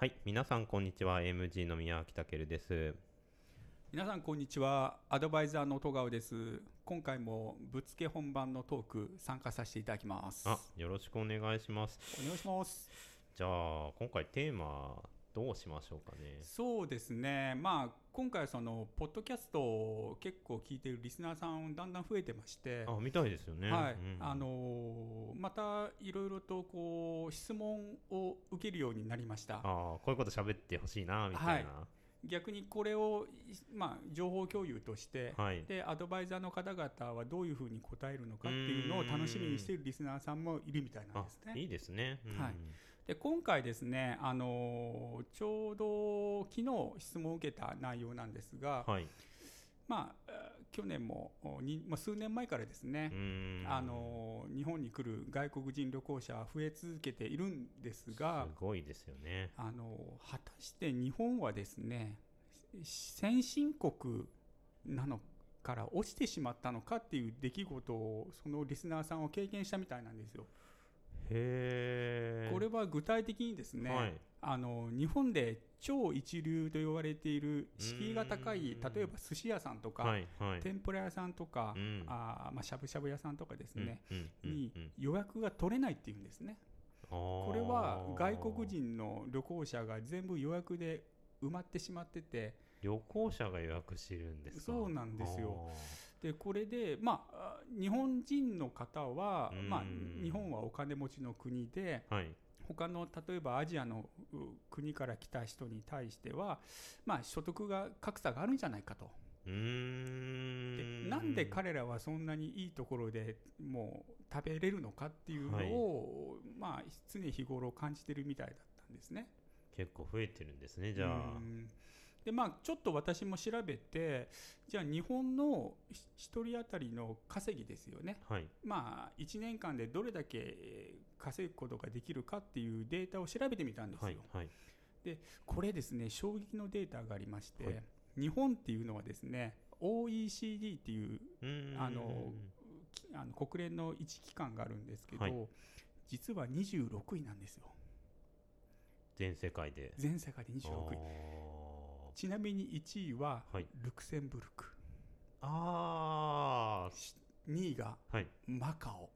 はい、皆さんこんにちは。AMG の宮脇健です。皆さんこんにちはアドバイザーの戸川です今回もぶっつけ本番のトーク参加させていただきますあ、よろしくお願いします。お願いしますじゃあ、今回テーマどうしましょうかね。そうですねまあ今回そのポッドキャストを結構聞いているリスナーさんだんだん増えてましてあ、みたいですよね。はい、うんあのーまたいろいろとこう質問を受けるようになりましたあーこういうこと喋ってほしいなみたいな。逆にこれを、まあ、情報共有として、はい。でアドバイザーの方々はどういうふうに答えるのかっていうのを楽しみにしているリスナーさんもいるみたいなんあですね。いいですね。うんはいで今回ですね、あのーちょうど昨日質問を受けた内容なんですが、はい。まあ、えー去年もおに、まあ、数年前からですねう、んあのー日本に来る外国人旅行者は増え続けているんですがすごいですよね。あのー果たして日本はですね先進国なのから落ちてしまったのかっていう出来事をそのリスナーさんは経験したみたいなんですよ。へえ。これは具体的にですね、はい。あの日本で超一流と言われている敷居が高いうん。例えば寿司屋さんとか、はいはい。天ぷら屋さんとか、うん。あーまあ、しゃぶしゃぶ屋さんとかですね、にうん予約が取れないっていうんですね。ここれは外国人の旅行者が全部予約で埋まってしまってて。旅行者が予約してるんですか？そうなんですよでこれで、まあ、あ日本人の方は、うん。まあ、日本はお金持ちの国ではい。他の例えばアジアのう国から来た人に対しては、まあ、所得が格差があるんじゃないかと。うん。なんで彼らはそんなにいいところでもう食べれるのかっていうのを、まあ、常日頃感じてるみたいだったんですね。結構増えてるんですねじゃあ。うんでまあ、ちょっと私も調べてじゃあ日本の1人当たりの稼ぎですよね、はい。まあ、1年間でどれだけえー稼ぐことができるかっていうデータを調べてみたんですよ。はいはい。これですね衝撃のデータがありまして、はい。日本っていうのはですね OECD っていうあのきあの国連の一機関があるんですけど、はい。実は26位なんですよ。全世界で。全世界で26位。あちなみに1位ははい。ルクセンブルク、ー。あ2位がマカオ、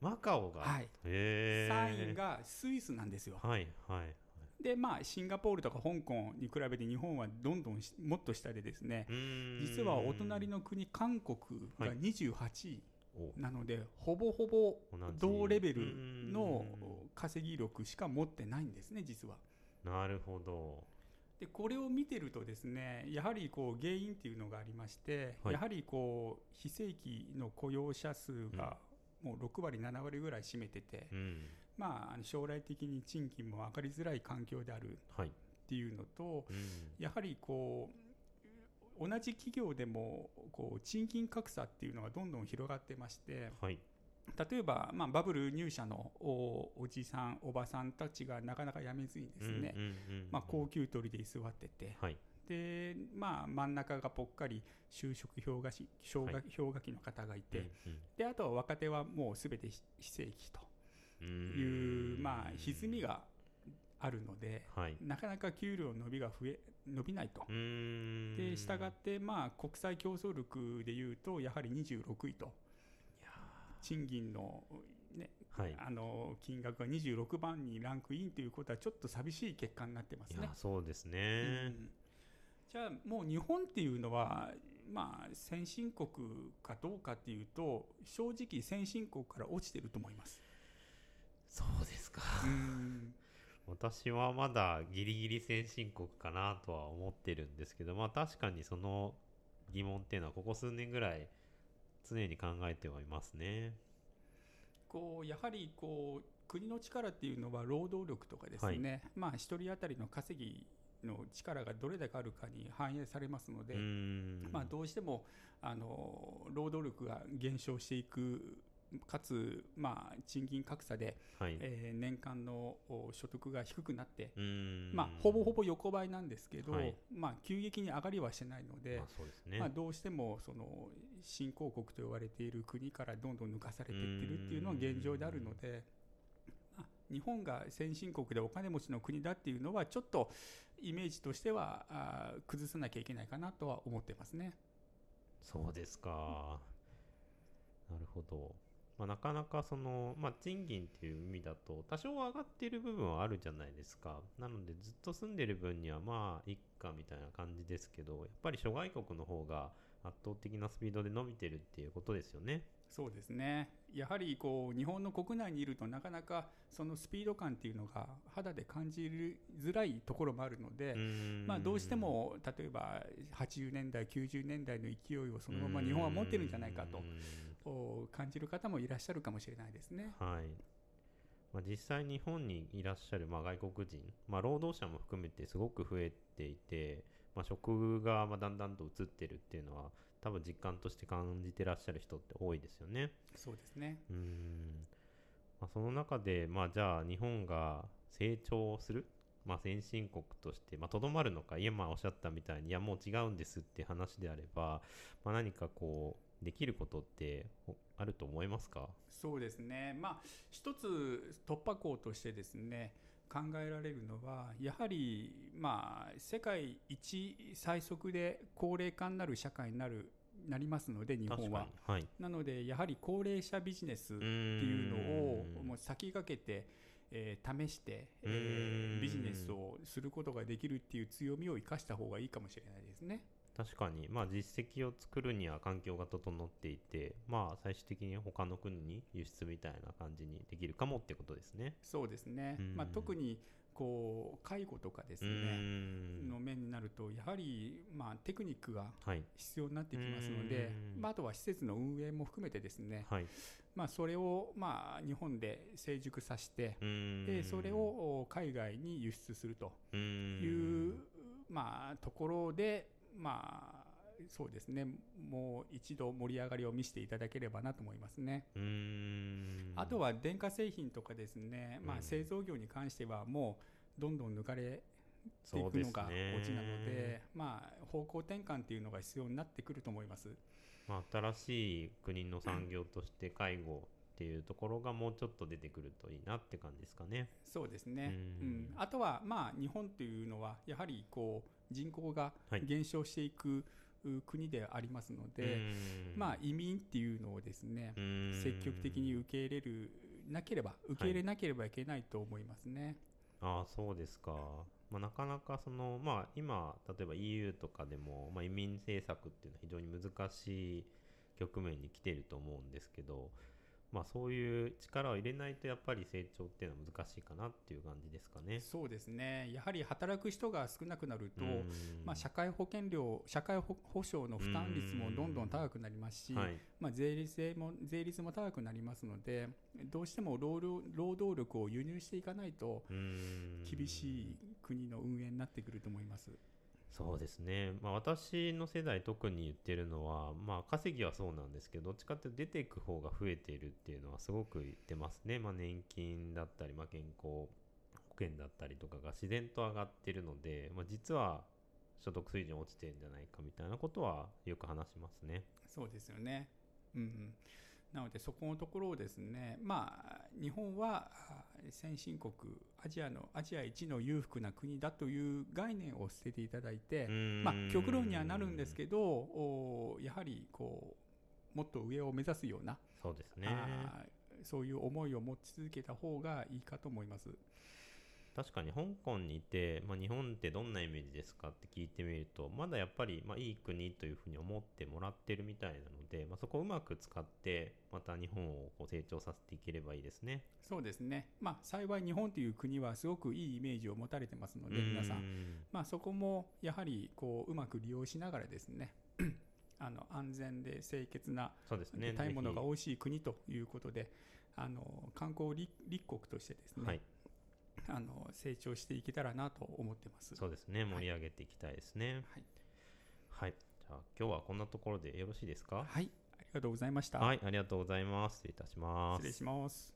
マカオが？はい、へえ3位がスイスなんですよ。はいはい。でまあシンガポールとか香港に比べて日本はどんどんしもっと下でですね実はお隣の国韓国がはい。28位おなので、ほぼほぼ同レベルうのー稼ぎ力しか持ってないんですね実は。んなるほどでこれを見てるとですねやはりこう原因っていうのがありまして、はい。やはりこう非正規の雇用者数がもう6割7割ぐらい占めてて、うん。まあ将来的に賃金も上がりづらい環境であるっはい。ていうのとうん。やはりこう同じ企業でもこう賃金格差っていうのがどんどん広がってましてはい例えば、まあ、バブル入社のおおじさんおばさんたちがなかなか辞めずにですね、高級取りで居座ってて、はい。でまあ、真ん中がぽっかり就職氷河期氷河氷河期の方がいて、うんであとは若手はもうすべて非非正規とうんいう、まあ、歪みがあるので、はい。なかなか給料伸びが増え伸びないと。うーん。で従って、まあ、国際競争力でいうとやはり26位と賃金の,、ねはい。あの金額が26番にランクインということはちょっと寂しい結果になってますね。そうですうねん。じゃあもう日本っていうのは、まあ、先進国かどうかっていうと正直先進国から落ちてると思います。そうですか。うん。私はまだギリギリ先進国かなとは思ってるんですけどまあ確かにその疑問っていうのはここ数年ぐらい常に考えてはいますね。こうやはりこう国の力っていうのは労働力とかですね、まあ一人当たりの稼ぎの力がどれだけあるかに反映されますので、まあ、どうしてもあの労働力が減少していくかつ、まあ、賃金格差で、はいえー年間のお所得が低くなって、まあ、ほぼほぼ横ばいなんですけど、はいまあ、急激に上がりはしてないので、まあね、まあ、どうしてもその新興国と言われている国からどんどん抜かされていってるっていうのは現状であるので、まあ日本が先進国でお金持ちの国だっていうのはちょっとイメージとしてはあ崩さなきゃいけないかなとは思ってますね。そうですか。なるほど。まあ、なかなかその、まあ、賃金っていう意味だと多少上がってる部分はあるじゃないですか。なのでずっと住んでる分にはまあいっかみたいな感じですけどやっぱり諸外国の方が圧倒的なスピードで伸びてるっていうことですよね。そうですねやはりこう日本の国内にいるとなかなかそのスピード感っていうのが肌で感じづらいところもあるので、まあ、どうしても例えば80年代90年代の勢いをそのまま日本は持ってるんじゃないかと感じる方もいらっしゃるかもしれないですね。はいまあ、実際日本にいらっしゃるまあ外国人、まあ、労働者も含めてすごく増えていて、まあ、職がまあだんだんと移ってるっていうのは多分実感として感じてらっしゃる人って多いですよね。そうですねうん、まあ、その中で、まあ、じゃあ日本が成長する、まあ、先進国としてとど、まるのか今おっしゃったみたいにいやもう違うんですって話であれば、まあ、何かこうできることってあると思いますか？そうですね、まあ、一つ突破口としてですね考えられるのはやはり、まあ、世界一最速で高齢化になる社会になるなりますので日本は、はい、なのでやはり高齢者ビジネスっていうのをもう先駆けて、えー、試して、えー、ビジネスをすることができるっていう強みを生かした方がいいかもしれないですね。確かに、まあ、実績を作るには環境が整っていて、まあ、最終的に他の国に輸出みたいな感じにできるかもってことですね。そうですね、まあ、特にこう介護とかですね。の面になるとやはりまあテクニックが必要になってきますので、はい、まあ、あとは施設の運営も含めてですね、はい、まあ、それをまあ日本で成熟させてでそれを海外に輸出するというまあところでまあそうですね。もう一度盛り上がりを見せていただければなと思いますね。あとは電化製品とかですね、まあ、製造業に関してはもうどんどん抜かれていくのがオチなので、まあ、方向転換っていうのが必要になってくると思います。まあ、新しい国の産業として介護っていうところがもうちょっと出てくるといいなって感じですかね。そうですね。うん、あとはまあ日本というのはやはりこう人口が減少していく、国でありますので、まあ、移民っていうのをですね積極的に受け入れるなければ受け入れなければいけないと思いますね。はい、あそうですか、まあ、なかなかその、まあ、今例えば EU とかでも、まあ、移民政策っていうのは非常に難しい局面に来ていると思うんですけど、まあ、そういう力を入れないとやっぱり成長っていうのは難しいかなっていう感じですかね。そうですね。やはり働く人が少なくなると、まあ、社会保険料社会保障の負担率もどんどん高くなりますし、はい、まあ、税率も税率も高くなりますのでどうしても労働力を輸入していかないと厳しい国の運営になってくると思います。そうですね、まあ、私の世代特に言ってるのは、まあ、稼ぎはそうなんですけどどっちかっていうと出ていく方が増えているっていうのはすごく言ってますね、まあ、年金だったり、まあ、健康保険だったりとかが自然と上がってるので、まあ、実は所得水準落ちてるんじゃないかみたいなことはよく話しますね。そうですよね、うん、なのでそこのところをですね、まあ、日本は先進国アジアのアジア一の裕福な国だという概念を捨てていただいて、まあ、極論にはなるんですけどやはりこうもっと上を目指すようなそうですねそういう思いを持ち続けた方がいいかと思います。確かに香港にいて、まあ、日本ってどんなイメージですかって聞いてみるとまだやっぱり、まあ、いい国というふうに思ってもらってるみたいなので、まあ、そこをうまく使ってまた日本をこう成長させていければいいですね。そうですね、まあ、幸い日本という国はすごくいいイメージを持たれてますので皆さん、まあ、そこもやはりこううまく利用しながらですね あの安全で清潔な食べ物が美味しい国ということであの観光立国としてですね、はいあの成長していけたらなと思ってます。そうですね。盛り上げていきたいですね。はい、はい、じゃあ今日はこんなところでよろしいですか？はい。ありがとうございました。はい。ありがとうございます。失礼いたします。失礼します